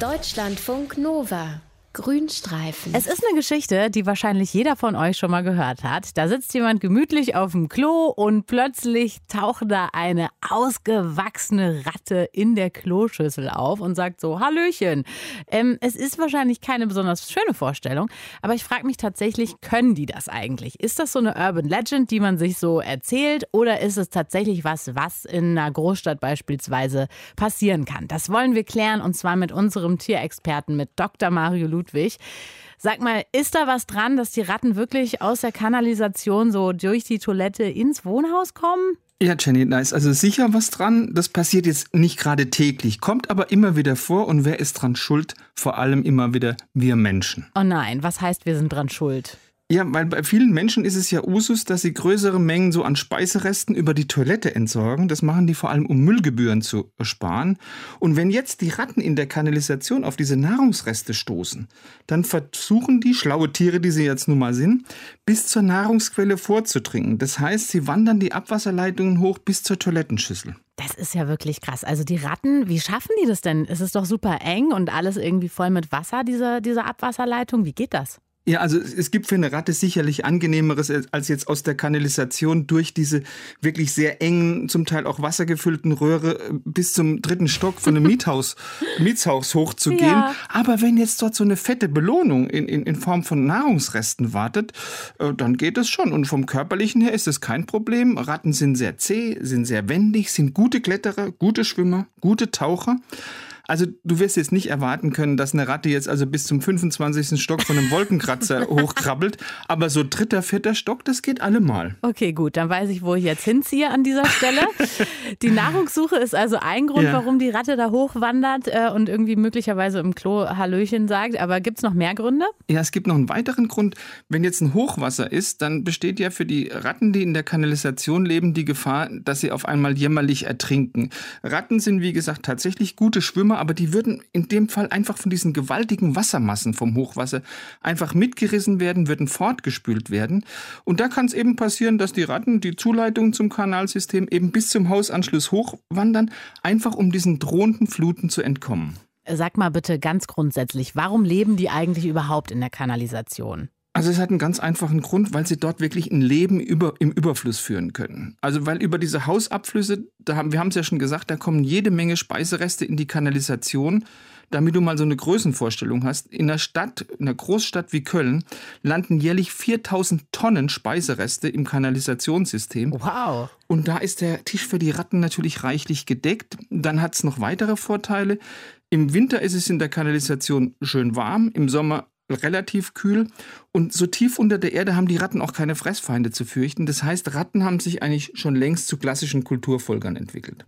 Deutschlandfunk Nova. Grünstreifen. Es ist eine Geschichte, die wahrscheinlich jeder von euch schon mal gehört hat. Da sitzt jemand gemütlich auf dem Klo und plötzlich taucht da eine ausgewachsene Ratte in der Kloschüssel auf und sagt so, Hallöchen. Ähm, es ist wahrscheinlich keine besonders schöne Vorstellung, aber ich frage mich tatsächlich, können die das eigentlich? Ist das so eine Urban Legend, die man sich so erzählt oder ist es tatsächlich was, was in einer Großstadt beispielsweise passieren kann? Das wollen wir klären und zwar mit unserem Tierexperten, mit Dr. Mario Ludwig. Ludwig. Sag mal, ist da was dran, dass die Ratten wirklich aus der Kanalisation so durch die Toilette ins Wohnhaus kommen? Ja, Jenny, da ist also sicher was dran. Das passiert jetzt nicht gerade täglich, kommt aber immer wieder vor. Und wer ist dran schuld? Vor allem immer wieder wir Menschen. Oh nein, was heißt, wir sind dran schuld? Ja, weil bei vielen Menschen ist es ja Usus, dass sie größere Mengen so an Speiseresten über die Toilette entsorgen. Das machen die vor allem, um Müllgebühren zu sparen. Und wenn jetzt die Ratten in der Kanalisation auf diese Nahrungsreste stoßen, dann versuchen die, schlaue Tiere, die sie jetzt nun mal sind, bis zur Nahrungsquelle vorzudringen. Das heißt, sie wandern die Abwasserleitungen hoch bis zur Toilettenschüssel. Das ist ja wirklich krass. Also die Ratten, wie schaffen die das denn? Es ist doch super eng und alles irgendwie voll mit Wasser, diese, diese Abwasserleitung. Wie geht das? Ja, also es gibt für eine Ratte sicherlich angenehmeres als jetzt aus der Kanalisation durch diese wirklich sehr engen, zum Teil auch wassergefüllten Röhre äh, bis zum dritten Stock von einem Miethaus, Mietshaus hochzugehen. Ja. Aber wenn jetzt dort so eine fette Belohnung in, in, in Form von Nahrungsresten wartet, äh, dann geht es schon. Und vom körperlichen her ist es kein Problem. Ratten sind sehr zäh, sind sehr wendig, sind gute Kletterer, gute Schwimmer, gute Taucher. Also du wirst jetzt nicht erwarten können, dass eine Ratte jetzt also bis zum 25. Stock von einem Wolkenkratzer hochkrabbelt, aber so dritter, vierter Stock, das geht allemal. Okay, gut, dann weiß ich, wo ich jetzt hinziehe an dieser Stelle. die Nahrungssuche ist also ein Grund, ja. warum die Ratte da hochwandert äh, und irgendwie möglicherweise im Klo Hallöchen sagt. Aber gibt es noch mehr Gründe? Ja, es gibt noch einen weiteren Grund. Wenn jetzt ein Hochwasser ist, dann besteht ja für die Ratten, die in der Kanalisation leben, die Gefahr, dass sie auf einmal jämmerlich ertrinken. Ratten sind, wie gesagt, tatsächlich gute Schwimmer, aber die würden in dem Fall einfach von diesen gewaltigen Wassermassen vom Hochwasser einfach mitgerissen werden, würden fortgespült werden. Und da kann es eben passieren, dass die Ratten die Zuleitung zum Kanalsystem eben bis zum Hausanschluss hochwandern, einfach um diesen drohenden Fluten zu entkommen. Sag mal bitte ganz grundsätzlich, warum leben die eigentlich überhaupt in der Kanalisation? Also es hat einen ganz einfachen Grund, weil sie dort wirklich ein Leben über, im Überfluss führen können. Also weil über diese Hausabflüsse, da haben, wir haben es ja schon gesagt, da kommen jede Menge Speisereste in die Kanalisation. Damit du mal so eine Größenvorstellung hast, in einer Stadt, in einer Großstadt wie Köln, landen jährlich 4000 Tonnen Speisereste im Kanalisationssystem. Wow. Und da ist der Tisch für die Ratten natürlich reichlich gedeckt. Dann hat es noch weitere Vorteile. Im Winter ist es in der Kanalisation schön warm, im Sommer relativ kühl. Und so tief unter der Erde haben die Ratten auch keine Fressfeinde zu fürchten. Das heißt, Ratten haben sich eigentlich schon längst zu klassischen Kulturfolgern entwickelt.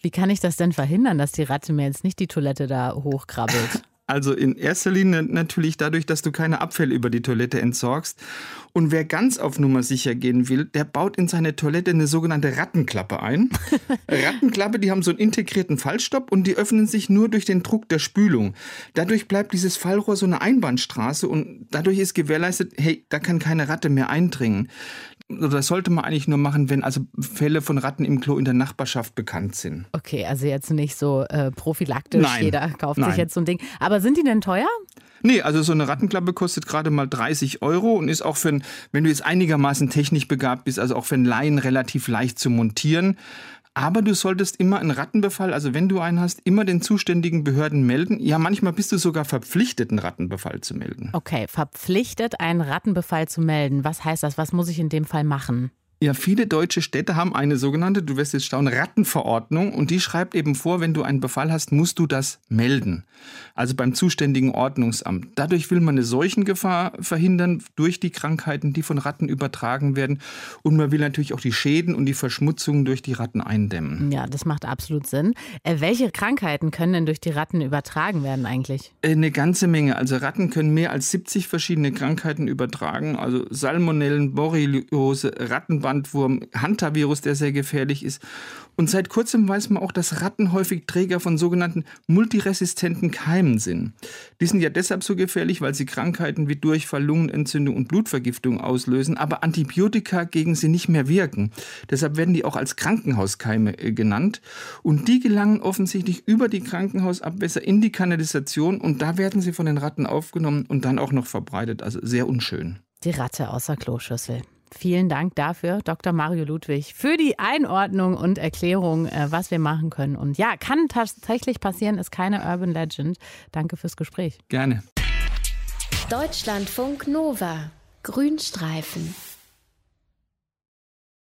Wie kann ich das denn verhindern, dass die Ratte mir jetzt nicht die Toilette da hochkrabbelt? Also in erster Linie natürlich dadurch, dass du keine Abfälle über die Toilette entsorgst. Und wer ganz auf Nummer sicher gehen will, der baut in seine Toilette eine sogenannte Rattenklappe ein. Rattenklappe, die haben so einen integrierten Fallstopp und die öffnen sich nur durch den Druck der Spülung. Dadurch bleibt dieses Fallrohr so eine Einbahnstraße und dadurch ist gewährleistet, hey, da kann keine Ratte mehr eindringen das sollte man eigentlich nur machen, wenn also Fälle von Ratten im Klo in der Nachbarschaft bekannt sind. Okay, also jetzt nicht so äh, prophylaktisch, Nein. jeder kauft Nein. sich jetzt so ein Ding. Aber sind die denn teuer? Nee, also so eine Rattenklappe kostet gerade mal 30 Euro und ist auch für, ein, wenn du jetzt einigermaßen technisch begabt bist, also auch für einen Laien relativ leicht zu montieren. Aber du solltest immer einen Rattenbefall, also wenn du einen hast, immer den zuständigen Behörden melden. Ja, manchmal bist du sogar verpflichtet, einen Rattenbefall zu melden. Okay, verpflichtet, einen Rattenbefall zu melden. Was heißt das? Was muss ich in dem Fall machen? Ja, viele deutsche Städte haben eine sogenannte, du wirst jetzt staunen, Rattenverordnung und die schreibt eben vor, wenn du einen Befall hast, musst du das melden. Also beim zuständigen Ordnungsamt. Dadurch will man eine Seuchengefahr verhindern durch die Krankheiten, die von Ratten übertragen werden und man will natürlich auch die Schäden und die Verschmutzungen durch die Ratten eindämmen. Ja, das macht absolut Sinn. Äh, welche Krankheiten können denn durch die Ratten übertragen werden eigentlich? Äh, eine ganze Menge. Also Ratten können mehr als 70 verschiedene Krankheiten übertragen, also Salmonellen, Borreliose, Rattenband Bandwurm, Hantavirus, der sehr gefährlich ist. Und seit kurzem weiß man auch, dass Ratten häufig Träger von sogenannten multiresistenten Keimen sind. Die sind ja deshalb so gefährlich, weil sie Krankheiten wie Durchfall, Lungenentzündung und Blutvergiftung auslösen, aber Antibiotika gegen sie nicht mehr wirken. Deshalb werden die auch als Krankenhauskeime genannt. Und die gelangen offensichtlich über die Krankenhausabwässer in die Kanalisation und da werden sie von den Ratten aufgenommen und dann auch noch verbreitet. Also sehr unschön. Die Ratte aus der Kloschüssel. Vielen Dank dafür, Dr. Mario Ludwig, für die Einordnung und Erklärung, äh, was wir machen können. Und ja, kann tatsächlich passieren, ist keine Urban Legend. Danke fürs Gespräch. Gerne. Deutschlandfunk Nova. Grünstreifen.